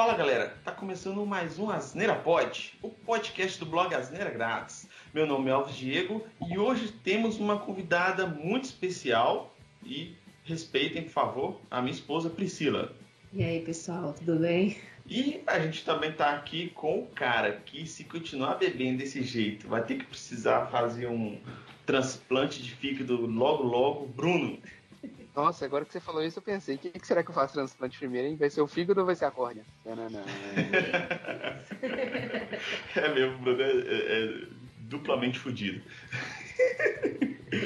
Fala galera, tá começando mais um Asneira Pod, o podcast do blog Asneira Grátis. Meu nome é Alves Diego e hoje temos uma convidada muito especial e respeitem, por favor, a minha esposa Priscila. E aí pessoal, tudo bem? E a gente também tá aqui com o cara que, se continuar bebendo desse jeito, vai ter que precisar fazer um transplante de fígado logo logo, Bruno. Nossa, agora que você falou isso, eu pensei, o que, que, será que eu faço transplante primeiro, hein? Vai ser o fígado ou vai ser a córnea? Não, não, não. é mesmo, Bruno, é, é, é duplamente fodido.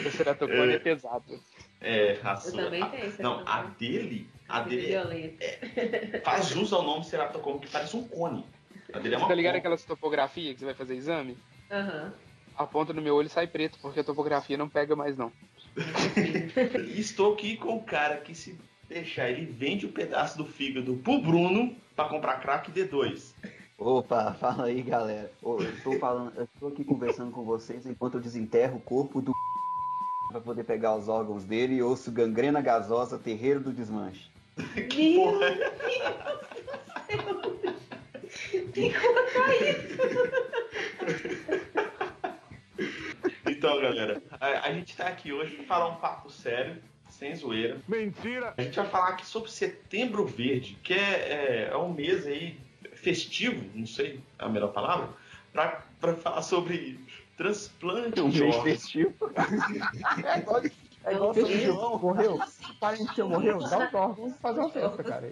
O ceratocone é, é pesado. É, a sua. Eu também a, tenho. Não, a dele. A dele é, faz jus ao nome ceratocone, que parece um cone. A dele é uma Você tá ligado aquelas topografias que você vai fazer exame? Aham. Uhum. A ponta no meu olho sai preto, porque a topografia não pega mais, não. Estou aqui com o cara que se deixar, ele vende o um pedaço do fígado pro Bruno para comprar crack D2. Opa, fala aí galera. eu tô falando, eu tô aqui conversando com vocês enquanto eu desenterro o corpo do para poder pegar os órgãos dele e ouço gangrena gasosa, terreiro do desmanche. que porra Tem que colocar isso. Então, galera, a, a gente tá aqui hoje para falar um papo sério, sem zoeira. Mentira! A gente vai falar aqui sobre Setembro Verde, que é, é, é um mês aí festivo, não sei a melhor palavra, para falar sobre transplante um mês festivo. é igual, é igual São João, morreu. Parente seu morreu, dá um toque, vamos fazer uma festa, cara.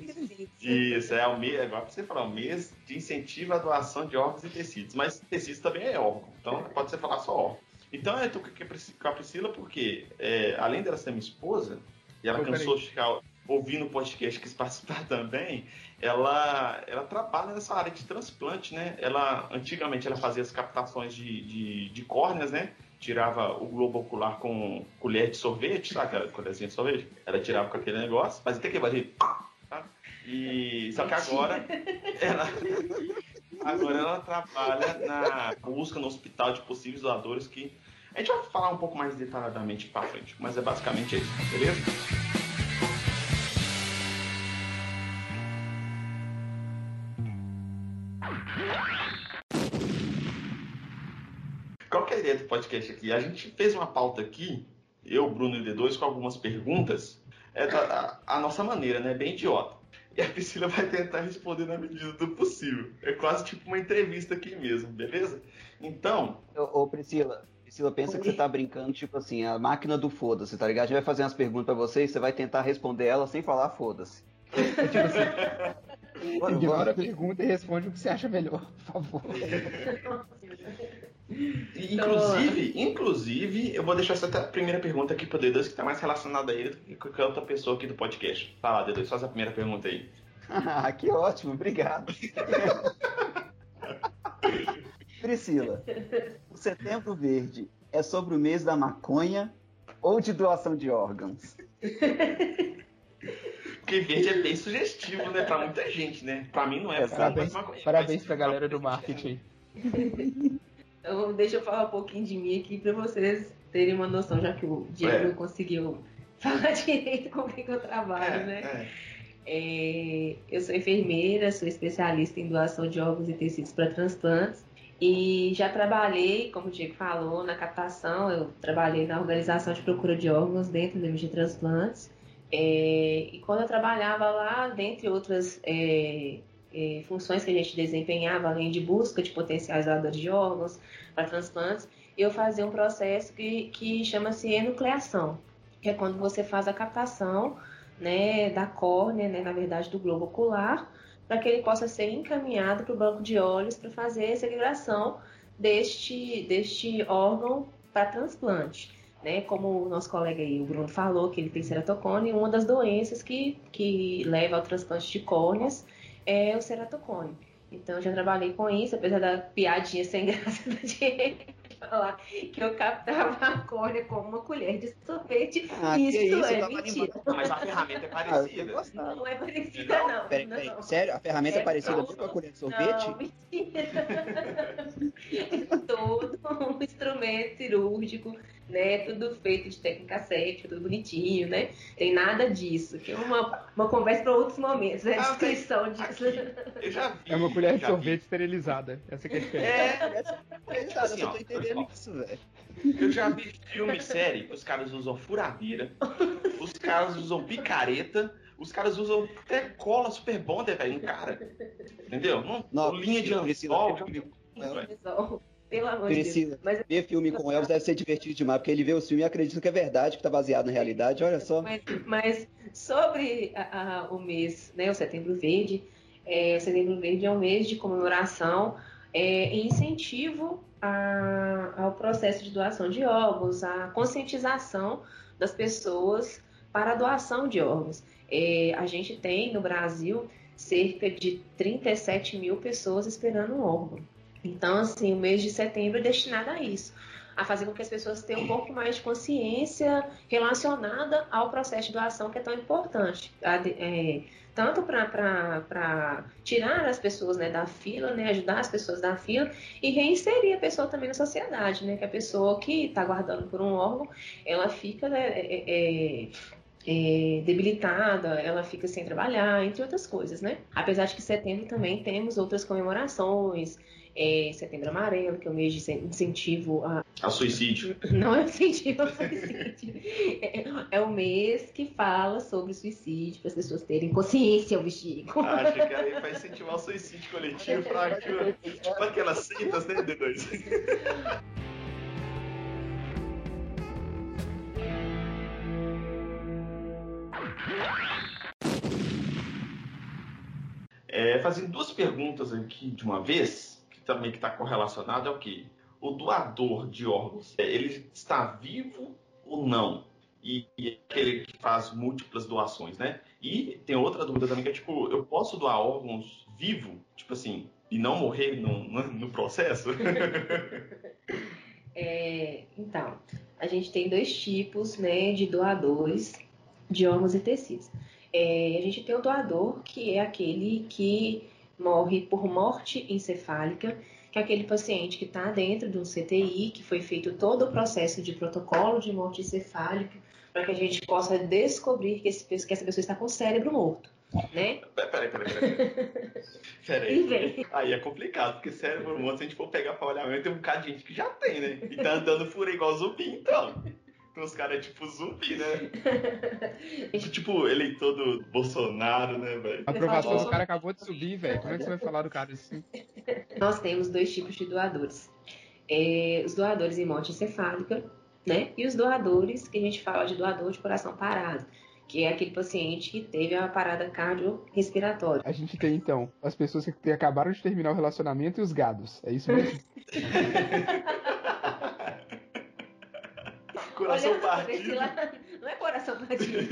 Isso, é o mês, agora pra você falar, o mês de incentivo à doação de órgãos e tecidos. Mas tecidos também é órgão, então pode ser falar só órgão. Então eu tô com a Priscila porque, é, além dela ser minha esposa, e ela cansou de ficar ouvindo o podcast, quis participar também, ela, ela trabalha nessa área de transplante, né? Ela, antigamente, ela fazia as captações de, de, de córneas, né? Tirava o globo ocular com colher de sorvete, sabe aquela colherzinha de sorvete? Ela tirava com aquele negócio, mas tem que fazer... Tá? E, só que agora, ela, agora ela trabalha na busca no hospital de possíveis doadores que a gente vai falar um pouco mais detalhadamente para frente, mas é basicamente isso, beleza? Qual que é a ideia do podcast aqui? A gente fez uma pauta aqui, eu, Bruno e D2, com algumas perguntas, é da, a, a nossa maneira, né? Bem idiota. E a Priscila vai tentar responder na medida do possível. É quase tipo uma entrevista aqui mesmo, beleza? Então. Ô, ô Priscila, Priscila, pensa que você tá brincando, tipo assim, a máquina do foda-se, tá ligado? A gente vai fazer umas perguntas pra você e você vai tentar responder ela sem falar foda-se. tipo assim. Ignora a pergunta e responde o que você acha melhor, por favor. inclusive, inclusive, eu vou deixar essa primeira pergunta aqui pro D2 que tá mais relacionada a ele do que qualquer outra pessoa aqui do podcast. Fala, D2, faz a primeira pergunta aí. ah, que ótimo, obrigado. Priscila, o Setembro Verde é sobre o mês da maconha ou de doação de órgãos? Porque verde é bem sugestivo, né? Pra muita gente, né? Pra mim não é. é parabéns maconha, parabéns pra galera do marketing. Então, deixa eu falar um pouquinho de mim aqui pra vocês terem uma noção, já que o Diego é. conseguiu falar direito com o que eu trabalho, é, né? É. É, eu sou enfermeira, sou especialista em doação de órgãos e tecidos para transplantes. E já trabalhei, como o Diego falou, na captação, eu trabalhei na organização de procura de órgãos dentro do MG Transplantes. É, e quando eu trabalhava lá, dentre outras é, é, funções que a gente desempenhava, além de busca de potenciais doadores de órgãos para transplantes, eu fazia um processo que, que chama-se enucleação, que é quando você faz a captação né, da córnea, né, na verdade do globo ocular, para que ele possa ser encaminhado para o banco de olhos para fazer essa liberação deste, deste órgão para transplante. Né? Como o nosso colega aí, o Bruno falou, que ele tem ceratocone, uma das doenças que, que leva ao transplante de córneas é o ceratocone. Então, já trabalhei com isso, apesar da piadinha sem graça do Diego falar que eu captava a córnea com uma colher de sorvete. Ah, isso, isso é mentira. Não, mas a ferramenta é parecida. Ah, não é parecida, não. Peraí, peraí. não. Sério? A ferramenta é, É parecida com a colher de sorvete? Não, mentira. É todo um instrumento cirúrgico né? Tudo feito de técnica 7, tudo bonitinho, né? Tem nada disso. Que é uma, uma conversa para outros momentos, né? Ah, descrição disso. eu já vi. É uma colher de sorvete vi. esterilizada. Essa que é a diferença. É, essa esterilizada, assim, eu tô entendendo isso, velho. Eu já vi filme série que os caras usam furadeira, os caras usam picareta, os caras usam até cola super bonder, velho, em cara. Entendeu? Não, não linha de lençol. Pelo amor de Deus. Mas... Ver filme com Elvis deve ser divertido demais, porque ele vê o filme e acredita que é verdade, que está baseado na realidade, olha só. Mas, mas sobre a, a, o mês, né, o Setembro Verde, é, Setembro Verde é um mês de comemoração é, e incentivo a, ao processo de doação de órgãos, a conscientização das pessoas para a doação de órgãos. É, a gente tem no Brasil cerca de 37 mil pessoas esperando um órgão. Então, assim, o mês de setembro é destinado a isso, a fazer com que as pessoas tenham um pouco mais de consciência relacionada ao processo de doação que é tão importante. É, tanto para tirar as pessoas né, da fila, né, ajudar as pessoas da fila e reinserir a pessoa também na sociedade, né, que a pessoa que está guardando por um órgão, ela fica né, é, é, é, debilitada, ela fica sem trabalhar, entre outras coisas, né? Apesar de que setembro também temos outras comemorações, é, Setembro Amarelo, que é o mês de incentivo a... Ao suicídio. Não é incentivo ao suicídio. É, é o mês que fala sobre suicídio, para as pessoas terem consciência ao bexigo. Ah, acho que aí vai incentivar o suicídio coletivo, pra, tipo aquelas seitas, né, D2? É, fazendo duas perguntas aqui de uma vez também que está correlacionado é o que? O doador de órgãos, ele está vivo ou não? E, e aquele que faz múltiplas doações, né? E tem outra dúvida também que é tipo, eu posso doar órgãos vivo, tipo assim, e não morrer no, no processo? É, então, a gente tem dois tipos né, de doadores de órgãos e tecidos. É, a gente tem o doador, que é aquele que morre por morte encefálica, que é aquele paciente que está dentro de um CTI, que foi feito todo o processo de protocolo de morte encefálica, para que a gente possa descobrir que, esse, que essa pessoa está com o cérebro morto. Né? Peraí, peraí, peraí. peraí. Aí é complicado, porque cérebro morto, se a gente for pegar para olhar, tem um bocado de gente que já tem, né? E tá andando fura igual zumbi, então. Então os caras é tipo zumbi, né? tipo eleitor do Bolsonaro, né, velho? A aprovação do cara acabou de subir, velho. Como é que você vai falar do cara assim? Nós temos dois tipos de doadores. É, os doadores em morte encefálica, né? E os doadores, que a gente fala de doador de coração parado que é aquele paciente que teve a parada cardiorrespiratória. A gente tem então as pessoas que acabaram de terminar o relacionamento e os gados. É isso mesmo? Coração partido. Não é coração partido.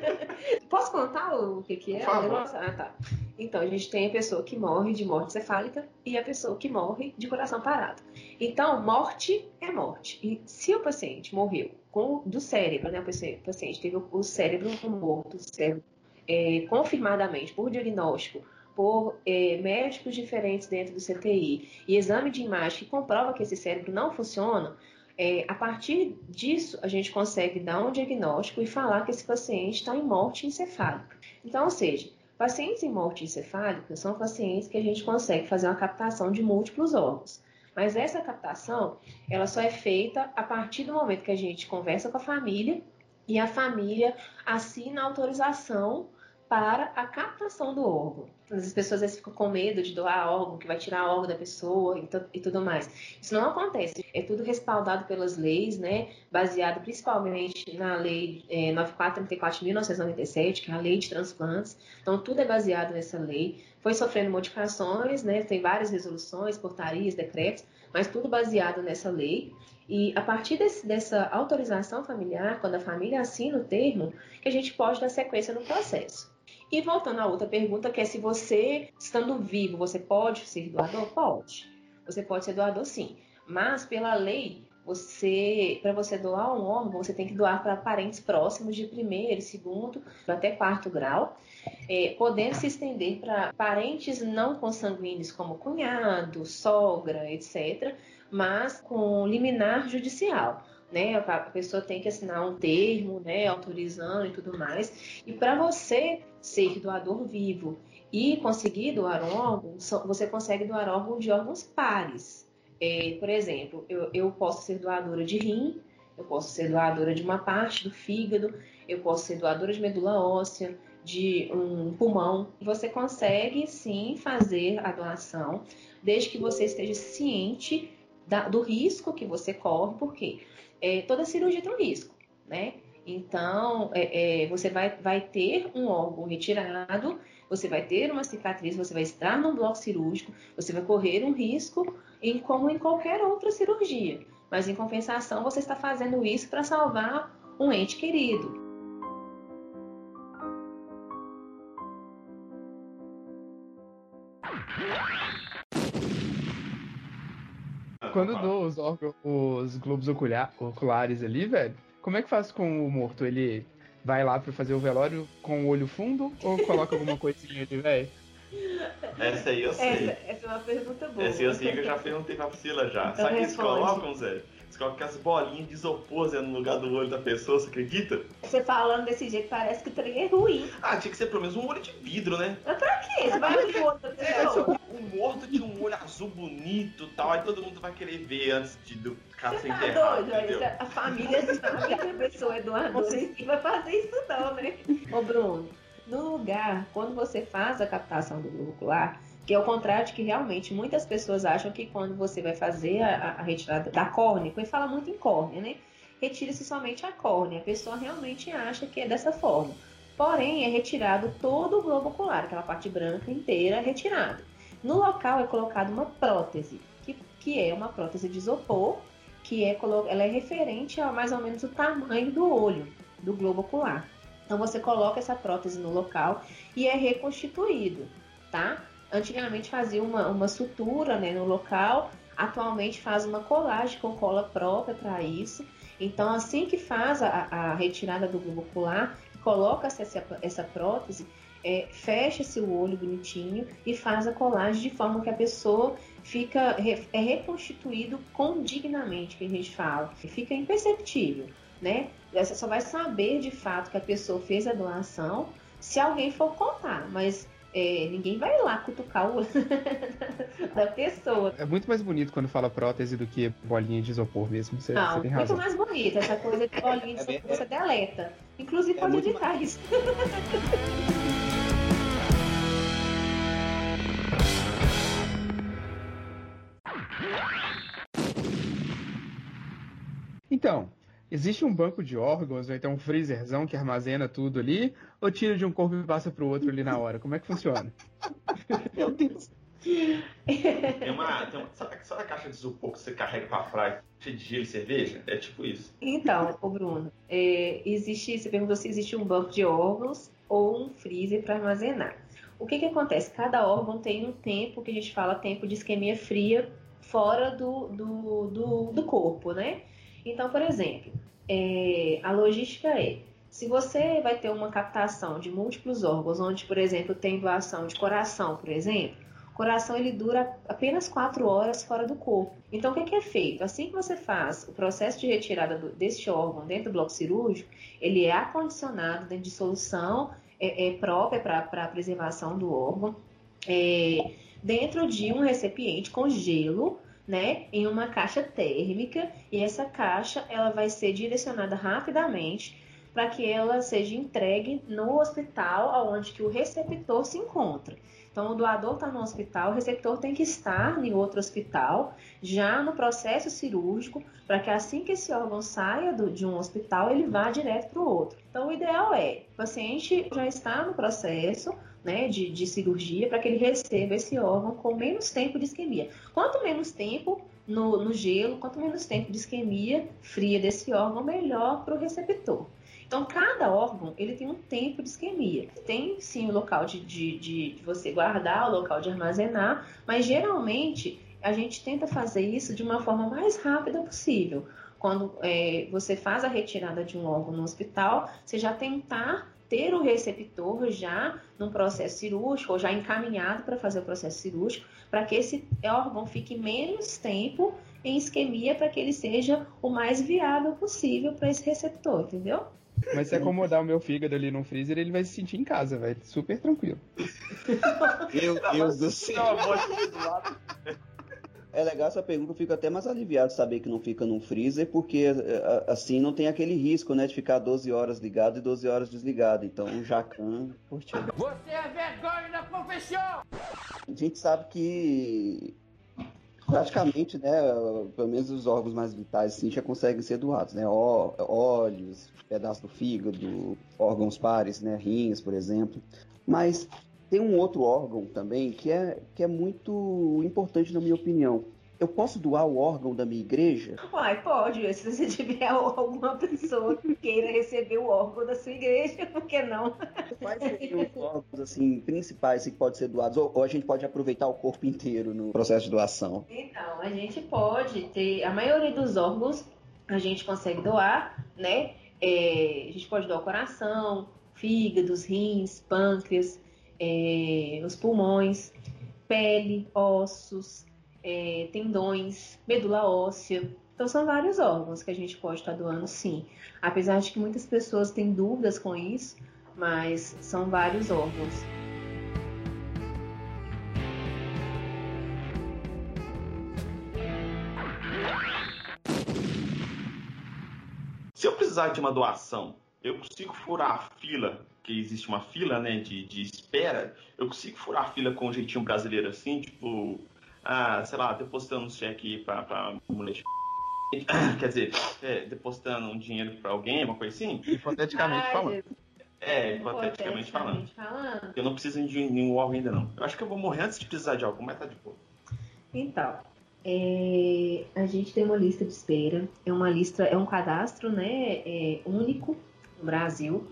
Posso contar o que, que é? Ah, tá. Então, a gente tem a pessoa que morre de morte cefálica e a pessoa que morre de coração parado. Então, morte é morte. E se o paciente morreu com, do cérebro, né? O paciente teve o cérebro morto, o cérebro, é, confirmadamente por diagnóstico por é, médicos diferentes dentro do CTI e exame de imagem que comprova que esse cérebro não funciona, é, a partir disso, a gente consegue dar um diagnóstico e falar que esse paciente está em morte encefálica. Então, ou seja, pacientes em morte encefálica são pacientes que a gente consegue fazer uma captação de múltiplos órgãos. Mas essa captação, ela só é feita a partir do momento que a gente conversa com a família e a família assina a autorização para a captação do órgão. As pessoas às vezes ficam com medo de doar órgão, que vai tirar órgão da pessoa e, tudo mais. Isso não acontece. É tudo respaldado pelas leis, né? Baseado principalmente na lei é, 9434 de 1997, que é a lei de transplantes. Então, tudo é baseado nessa lei. Foi sofrendo modificações, né? Tem várias resoluções, portarias, decretos, mas tudo baseado nessa lei. E a partir desse, dessa autorização familiar, quando a família assina o termo, que a gente pode dar sequência no processo. E voltando à outra pergunta, que é se você, estando vivo, você pode ser doador? Pode. Você pode ser doador sim. Mas pela lei, você, para você doar um órgão, você tem que doar para parentes próximos de primeiro, segundo, até quarto grau, é, podendo se estender para parentes não consanguíneos, como cunhado, sogra, etc., mas com liminar judicial. né? A pessoa tem que assinar um termo, né? Autorizando e tudo mais. E para você ser doador vivo e conseguir doar órgão, você consegue doar órgão de órgãos pares. É, por exemplo, eu, eu posso ser doadora de rim, eu posso ser doadora de uma parte do fígado, eu posso ser doadora de medula óssea, de um pulmão. Você consegue sim fazer a doação, desde que você esteja ciente da, do risco que você corre, porque é, toda cirurgia tem um risco, né? Então, é, é, você vai, vai ter um órgão retirado, você vai ter uma cicatriz, você vai estar num bloco cirúrgico, você vai correr um risco em, como em qualquer outra cirurgia. Mas, em compensação, você está fazendo isso para salvar um ente querido. Quando dou os, os globos ocular, oculares ali, velho, como é que faz com o morto? Ele vai lá pra fazer o velório com o olho fundo ou coloca alguma coisinha ali, velho? Essa aí eu sei. Essa, essa, é uma pergunta boa. Essa eu sei que eu já perguntei pra Priscila já. Então Sabe o que eles colocam, Zé? Você coloca as bolinhas de isopor no lugar do olho da pessoa, você acredita? Você falando desse jeito parece que o trem é ruim. Ah, tinha que ser pelo menos um olho de vidro, né? Mas pra quê? Você vai abrir o olho da é, pessoa. É, o morto tinha um olho azul bonito e tal, aí todo mundo vai querer ver antes de do cara ser tá enterrado. Doido, a família sabe que a pessoa é doadora e vai fazer isso não, né? Ô Bruno, no lugar, quando você faz a captação do globo ocular, que é o contrário de que realmente muitas pessoas acham que quando você vai fazer a, a retirada da córnea, ele fala muito em córnea, né? Retira-se somente a córnea. A pessoa realmente acha que é dessa forma. Porém, é retirado todo o globo ocular, aquela parte branca inteira é retirada. No local é colocada uma prótese, que, que é uma prótese de isopor, que é, ela é referente a mais ou menos o tamanho do olho, do globo ocular. Então você coloca essa prótese no local e é reconstituído, tá? Antigamente fazia uma, uma sutura né, no local, atualmente faz uma colagem com cola própria para isso. Então, assim que faz a, a retirada do globo ocular, coloca-se essa, essa prótese, é, fecha-se o olho bonitinho e faz a colagem de forma que a pessoa fica é reconstituído condignamente, que a gente fala, fica imperceptível, né? Você só vai saber de fato que a pessoa fez a doação se alguém for contar, mas é, ninguém vai lá cutucar o da pessoa. É muito mais bonito quando fala prótese do que bolinha de isopor mesmo. Você, Não, você tem muito mais bonito. Essa coisa de bolinha de é isopor, você deleta. Inclusive, é pode editar mais... isso. Então, Existe um banco de órgãos, ou então um freezerzão que armazena tudo ali, ou tira de um corpo e passa pro outro ali na hora? Como é que funciona? Meu Deus. Tem uma, tem uma, sabe, sabe, a caixa de isopor que você carrega pra praia, cheia de gelo e cerveja? É tipo isso. Então, o Bruno, é, existe, você perguntou se existe um banco de órgãos ou um freezer para armazenar. O que, que acontece? Cada órgão tem um tempo que a gente fala tempo de isquemia fria fora do, do, do, do corpo, né? Então, por exemplo, é, a logística é: se você vai ter uma captação de múltiplos órgãos, onde, por exemplo, tem doação de coração, por exemplo, o coração ele dura apenas 4 horas fora do corpo. Então, o que é, que é feito? Assim que você faz o processo de retirada do, deste órgão dentro do bloco cirúrgico, ele é acondicionado dentro de solução é, é própria para a preservação do órgão, é, dentro de um recipiente com gelo né, em uma caixa térmica e essa caixa ela vai ser direcionada rapidamente para que ela seja entregue no hospital onde que o receptor se encontra. Então, o doador está no hospital, o receptor tem que estar em outro hospital, já no processo cirúrgico, para que assim que esse órgão saia do, de um hospital, ele vá direto para o outro. Então, o ideal é, o paciente já está no processo, né, de, de cirurgia para que ele receba esse órgão com menos tempo de isquemia. Quanto menos tempo no, no gelo, quanto menos tempo de isquemia fria desse órgão, melhor para o receptor. Então, cada órgão ele tem um tempo de isquemia. Tem sim o local de, de, de, você guardar, o local de armazenar, mas geralmente a gente tenta fazer isso de uma forma mais rápida possível. Quando é, você faz a retirada de um órgão no hospital, você já tentar ter o receptor já num processo cirúrgico ou já encaminhado para fazer o processo cirúrgico, para que esse órgão fique menos tempo em isquemia para que ele seja o mais viável possível para esse receptor, entendeu? Mas se acomodar o meu fígado ali no freezer, ele vai se sentir em casa, vai super tranquilo. Meu Deus do céu. É legal essa pergunta, eu fico até mais aliviado de saber que não fica num freezer, porque assim não tem aquele risco, né, de ficar 12 horas ligado e 12 horas desligado. Então o Jacan curtiu. Você é vergonha da profissão! A gente sabe que praticamente, né, pelo menos os órgãos mais vitais assim, já conseguem ser doados, né, Ó, olhos, pedaço do fígado, órgãos pares, né, rins, por exemplo. Mas tem um outro órgão também que é, que é muito importante na minha opinião. Eu posso doar o órgão da minha igreja? Uai, pode. Se você tiver alguma pessoa que queira receber o órgão da sua igreja, por que não? Quais seriam os órgãos assim, principais que podem ser doados? Ou, ou, a gente pode aproveitar o corpo inteiro no processo de doação? Então, a gente pode ter. A maioria dos órgãos a gente consegue doar, né? É, a gente pode doar o coração, fígados, rins, pâncreas, é, os pulmões, pele, ossos, é, tendões, medula óssea. Então são vários órgãos que a gente pode estar doando sim. Apesar de que muitas pessoas têm dúvidas com isso, mas são vários órgãos. Se eu precisar de uma doação, eu consigo furar a fila que existe uma fila né, de, de espera, eu consigo furar a fila com um jeitinho brasileiro assim, tipo, ah, sei lá, depositando um cheque para mulher quer dizer, é, depositando um dinheiro para alguém, uma coisa assim? Hipoteticamente falando. É, hipoteticamente falando. Eu não preciso de nenhum órgão ainda não. Eu acho que eu vou morrer antes de precisar de algo, mas tá de boa. Então, é, a gente tem uma lista de espera, é uma lista, é um cadastro, né, é, único no Brasil,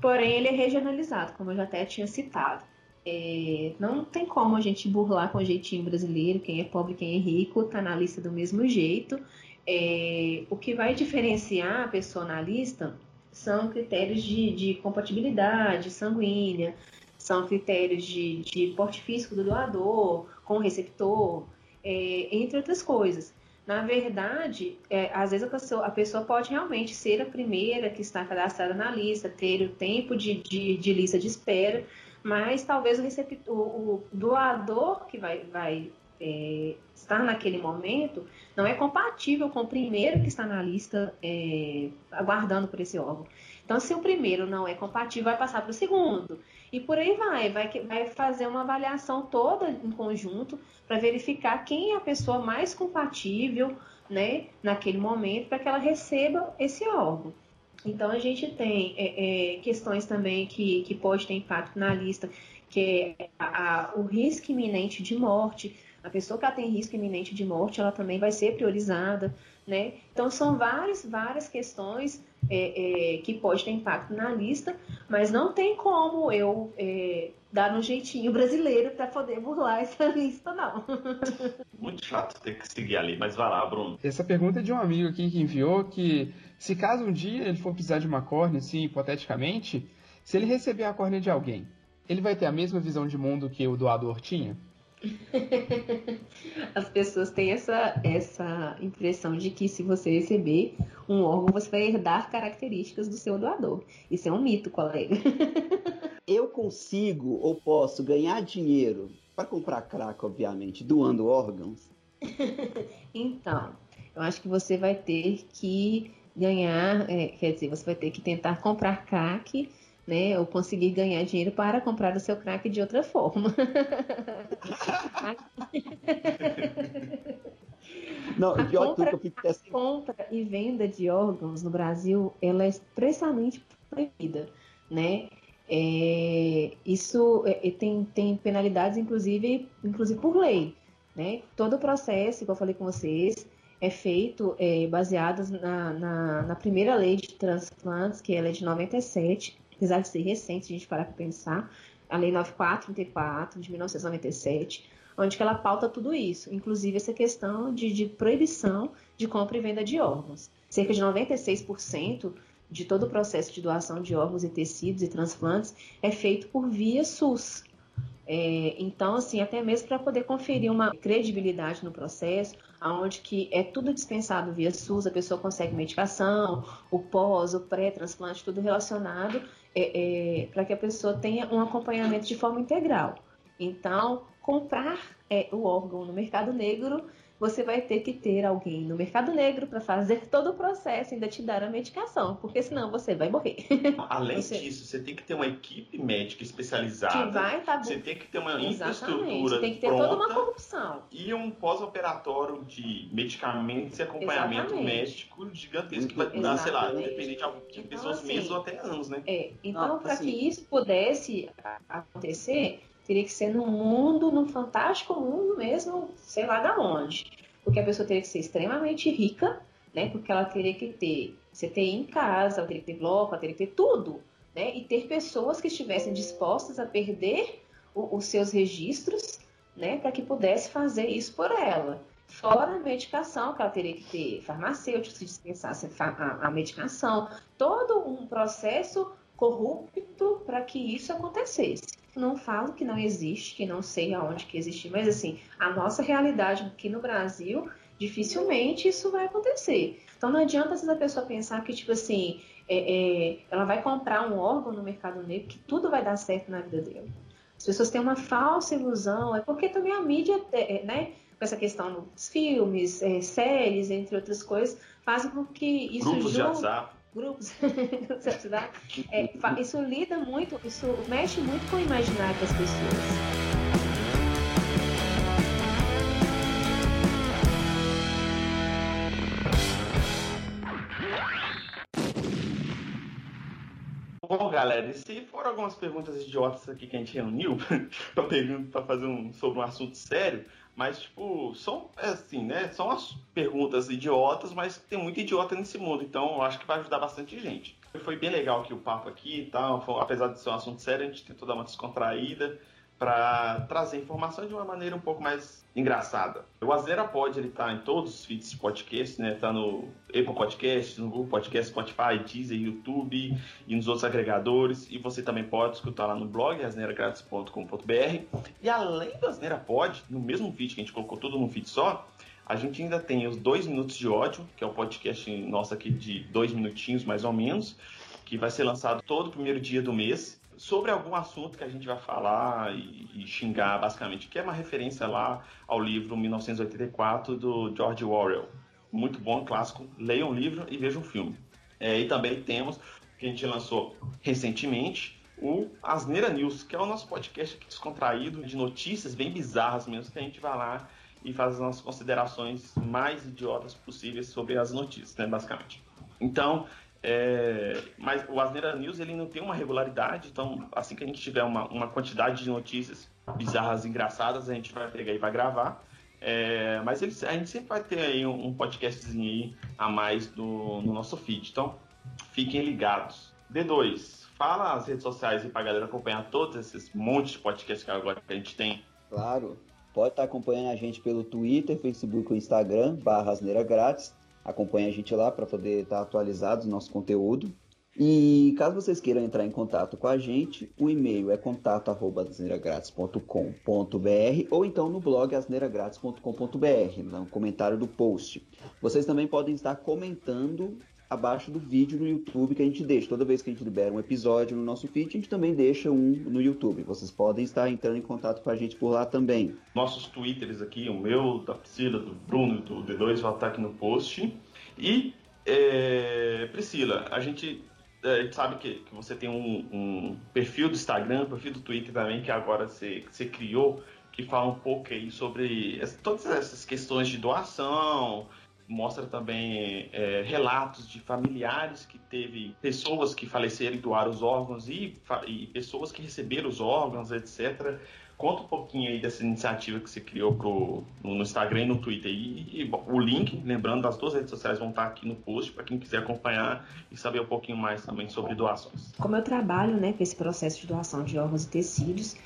porém ele é regionalizado, como eu já até tinha citado. É, não tem como a gente burlar com o jeitinho brasileiro, quem é pobre, quem é rico, tá na lista do mesmo jeito. É, o que vai diferenciar a pessoa na lista são critérios de, de compatibilidade sanguínea, são critérios de, de porte físico do doador, com o receptor, é, entre outras coisas. Na verdade, é, às vezes a pessoa, a pessoa, pode realmente ser a primeira que está cadastrada na lista, ter o tempo de, de, de lista de espera, mas talvez o, o doador que vai, vai é, estar naquele momento não é compatível com o primeiro que está na lista é, aguardando por esse órgão. Então, se o primeiro não é compatível, vai passar para o segundo. E por aí vai, vai, vai fazer uma avaliação toda em conjunto para verificar quem é a pessoa mais compatível né, naquele momento para que ela receba esse órgão. Então a gente tem é, é, questões também que, que pode ter impacto na lista, que é a, a, o risco iminente de morte. A pessoa que tem risco iminente de morte, ela também vai ser priorizada, né? Então são várias, várias questões é, é, que pode ter impacto na lista, mas não tem como eu é, dar um jeitinho brasileiro para poder burlar essa lista, não. Muito chato ter que seguir ali, mas vai lá, Bruno. Essa pergunta é de um amigo aqui que enviou que se caso um dia ele for precisar de uma córnea, assim, hipoteticamente, se ele receber a córnea de alguém, ele vai ter a mesma visão de mundo que o doador tinha? As pessoas têm essa, essa impressão de que se você receber um órgão, você vai herdar características do seu doador. Isso é um mito, colega. Eu consigo ou posso ganhar dinheiro para comprar crack, obviamente, doando órgãos? então, eu acho que você vai ter que ganhar, é, quer dizer, você vai ter que tentar comprar crack né? Ou conseguir ganhar dinheiro para comprar o seu crack de outra forma. Não, a compra, eu assim. compra e venda de órgãos no Brasil, ela é expressamente proibida, né? É, isso é, tem, tem penalidades, inclusive, inclusive por lei, né? Todo o processo, como eu falei com vocês, é feito é, baseado na, na, na, primeira lei de transplantes, que ela é de 97, apesar de ser recente, se a gente parar para pensar, a Lei 9434 de 1997, onde que ela pauta tudo isso, inclusive essa questão de, de proibição de compra e venda de órgãos. Cerca de 96% de todo o processo de doação de órgãos e tecidos e transplantes é feito por via SUS. É, então, assim, até mesmo para poder conferir uma credibilidade no processo, aonde que é tudo dispensado via SUS, a pessoa consegue medicação, o pós, o pré-transplante, tudo relacionado, é, é, para que a pessoa tenha um acompanhamento de forma integral. Então, comprar é, o órgão no mercado negro você vai ter que ter alguém no mercado negro para fazer todo o processo e ainda te dar a medicação, porque senão você vai morrer. Além você... disso, você tem que ter uma equipe médica especializada. Que vai tá... Você tem que ter uma Exatamente. infraestrutura Tem que ter toda uma corrupção. E um pós-operatório de medicamentos e acompanhamento Exatamente. médico gigantesco que vai dar, sei lá, dependendo de, de então, pessoas assim, meses ou até anos, né? É, então, para assim... que isso pudesse acontecer, teria que ser num mundo, num fantástico mundo mesmo, sei lá da onde. Porque a pessoa teria que ser extremamente rica, né? Porque ela teria que ter CTI em casa, ela teria que ter bloco, ela teria que ter tudo, né? E ter pessoas que estivessem dispostas a perder o, os seus registros, né? Para que pudesse fazer isso por ela. Fora a medicação, que ela teria que ter farmacêutico se dispensasse a, a medicação, todo um processo corrupto para que isso acontecesse. Não falo que não existe, que não sei aonde que existe, mas assim, a nossa realidade aqui no Brasil, dificilmente isso vai acontecer. Então não adianta vezes, a pessoa pensar que, tipo assim, é, é, ela vai comprar um órgão no mercado negro que tudo vai dar certo na vida dela. As pessoas têm uma falsa ilusão, é porque também a mídia, é, né, com essa questão dos filmes, é, séries, entre outras coisas, fazem com que isso Grupos de WhatsApp grupos é, isso lida muito, isso mexe muito com o imaginário das pessoas. Bom, galera, e se foram algumas perguntas idiotas aqui que a gente reuniu para fazer um, sobre um assunto sério, mas, tipo, são, é assim, né? São as perguntas idiotas, mas tem muito idiota nesse mundo, então eu acho que vai ajudar bastante gente. Foi bem legal aqui o papo aqui e tal, apesar de ser um assunto sério, a gente tentou dar uma descontraída para trazer informação de uma maneira um pouco mais engraçada. O Azera Pod, ele tá em todos os feeds de podcast, né? Tá no Apple Podcast, no Google Podcast, Spotify, Deezer, YouTube e nos outros agregadores. E você também pode escutar lá no blog, asneiragratis.com.br. E além do Asneira Pod, no mesmo feed que a gente colocou tudo num feed só, a gente ainda tem os dois minutos de ódio, que é o podcast nosso aqui de dois minutinhos mais ou menos, que vai ser lançado todo primeiro dia do mês sobre algum assunto que a gente vai falar e, e, xingar, basicamente, que é uma referência lá ao livro 1984 do George Orwell. Muito bom, clássico. Leiam o livro e vejam o filme. É, e também temos, que a gente lançou recentemente, o Asneira News, que é o nosso podcast aqui descontraído, de notícias bem bizarras mesmo, que a gente vai lá e faz as nossas considerações mais idiotas possíveis sobre as notícias, né, basicamente. Então, é, mas o Asneira News ele não tem uma regularidade, então assim que a gente tiver uma, uma quantidade de notícias bizarras, engraçadas, a gente vai pegar e vai gravar. É, mas eles, a gente sempre vai ter aí um, um podcastzinho aí a mais do, no nosso feed, então fiquem ligados. D2, fala as redes sociais aí pra galera acompanhar todos esses montes de podcasts que agora que a gente tem. Claro, pode estar acompanhando a gente pelo Twitter, Facebook ou Instagram, barra Asneira Grátis. Acompanhe a gente lá para poder estar atualizado do nosso conteúdo. E caso vocês queiram entrar em contato com a gente, o e-mail é contato@asneiragratis.com.br ou então no blog asneiragratis.com.br, no comentário do post. Vocês também podem estar comentando abaixo do vídeo no YouTube que a gente deixa. Toda vez que a gente libera um episódio no nosso feed, a gente também deixa um no YouTube. Vocês podem estar entrando em contato com a gente por lá também. Nossos twitters aqui, o meu, da Priscila, do Bruno, do D2, vai estar aqui no post. E, é, Priscila, a gente, é, sabe que, que você tem um, um, perfil do Instagram, perfil do Twitter também, que agora você, você criou, que fala um pouco aí sobre todas essas questões de doação, mostra também é, relatos de familiares que teve pessoas que faleceram e doaram os órgãos e, e, pessoas que receberam os órgãos, etc. Conta um pouquinho aí dessa iniciativa que você criou pro, no Instagram e no Twitter. E, e o link, lembrando, das duas redes sociais vão estar aqui no post para quem quiser acompanhar e saber um pouquinho mais também sobre doações. Como eu trabalho né, com esse processo de doação de órgãos e tecidos,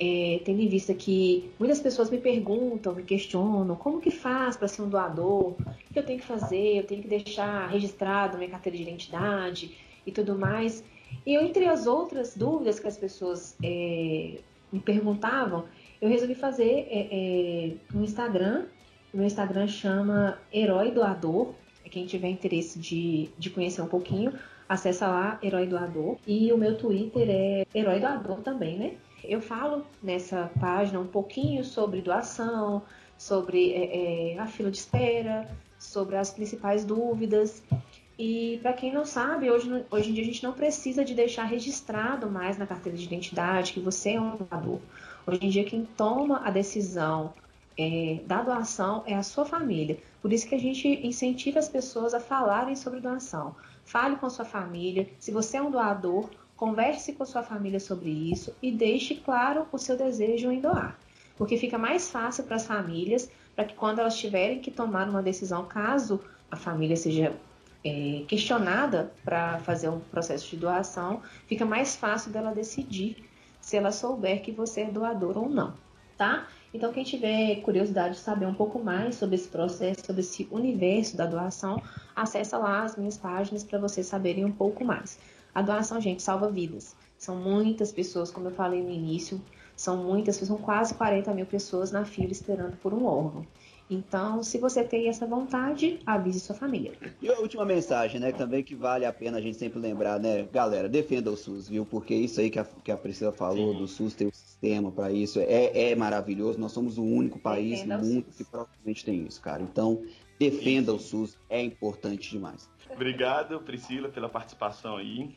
é, tendo em vista que muitas pessoas me perguntam, me questionam como que faz para ser um doador, o que eu tenho que fazer, eu tenho que deixar registrado minha carteira de identidade e tudo mais. E eu, entre as outras dúvidas que as pessoas é, me perguntavam, eu resolvi fazer é, é, um Instagram. O meu Instagram chama Herói Doador. É quem tiver interesse de, de conhecer um pouquinho, acessa lá, Herói Doador. E o meu Twitter é Herói Doador também, né? Eu falo nessa página um pouquinho sobre doação, sobre é, é, a fila de espera, sobre as principais dúvidas. E para quem não sabe, hoje, hoje em dia a gente não precisa de deixar registrado mais na carteira de identidade que você é um doador. Hoje em dia quem toma a decisão é, da doação é a sua família. Por isso que a gente incentiva as pessoas a falarem sobre doação. Fale com a sua família. Se você é um doador, converse com a sua família sobre isso e deixe claro o seu desejo em doar. Porque fica mais fácil para as famílias, para que quando elas tiverem que tomar uma decisão, caso a família seja é, questionada para fazer um processo de doação, fica mais fácil dela decidir se ela souber que você é doador ou não, tá? Então, quem tiver curiosidade de saber um pouco mais sobre esse processo, sobre esse universo da doação, acessa lá as minhas páginas para vocês saberem um pouco mais. A doação, gente, salva vidas. São muitas pessoas, como eu falei no início, são muitas, são quase 40 mil pessoas na fila esperando por um órgão. Então, se você tem essa vontade, avise sua família. E a última mensagem, né? Também que vale a pena a gente sempre lembrar, né? Galera, defenda o SUS, viu? Porque isso aí que a, que a Priscila falou, Sim. do SUS ter um sistema para isso, é, é maravilhoso. Nós somos o único país defenda no mundo que provavelmente tem isso, cara. Então, defenda isso. o SUS, é importante demais. Obrigado, Priscila, pela participação aí.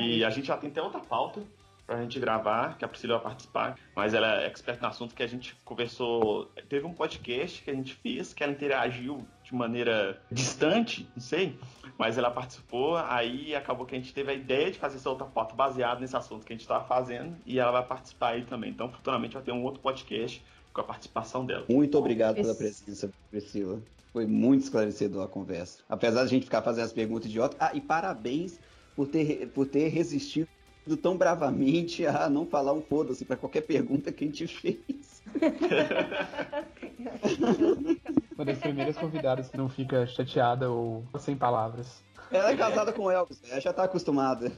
E a gente já tem até outra pauta pra gente gravar, que a Priscila vai participar, mas ela é expert no assunto que a gente conversou. Teve um podcast que a gente fez, que ela interagiu de maneira distante, não sei, mas ela participou, aí acabou que a gente teve a ideia de fazer essa outra pauta baseada nesse assunto que a gente estava fazendo, e ela vai participar aí também. Então, futuramente vai ter um outro podcast com a participação dela. Muito obrigado pela presença, Priscila. Foi muito esclarecedor a conversa. Apesar de a gente ficar fazendo as perguntas idiotas. Ah, e parabéns por ter, por ter resistido tão bravamente a não falar um foda-se para qualquer pergunta que a gente fez. Uma das primeiras convidadas que não fica chateada ou sem palavras. Ela é casada com o Elvis, ela já tá acostumada.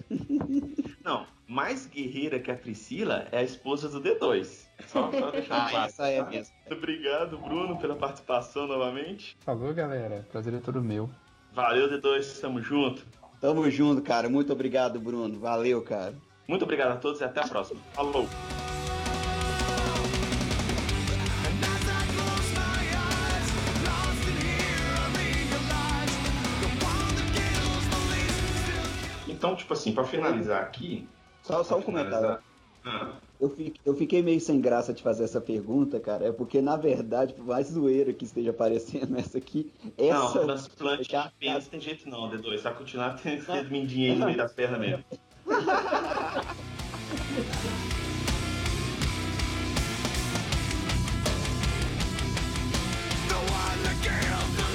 Não, mais guerreira que a Priscila é a esposa do D2. Só, só deixar ah, claro. Essa é mesmo. Muito obrigado, Bruno, pela participação novamente. Falou, galera. Prazer é todo meu. Valeu, D2. Tamo junto. Tamo junto, cara. Muito obrigado, Bruno. Valeu, cara. Muito obrigado a todos e até a próxima. Falou! Então, tipo assim, para finalizar aqui. Só, só um comentário. Ah. Eu, eu fiquei meio sem graça de fazer essa pergunta, cara. É porque, na verdade, por mais zoeira que esteja aparecendo essa aqui, essa. Não, transplante de pênis tem jeito não, D2. Vai continuar tendo mindinha aí no meio das pernas mesmo. The one that kills the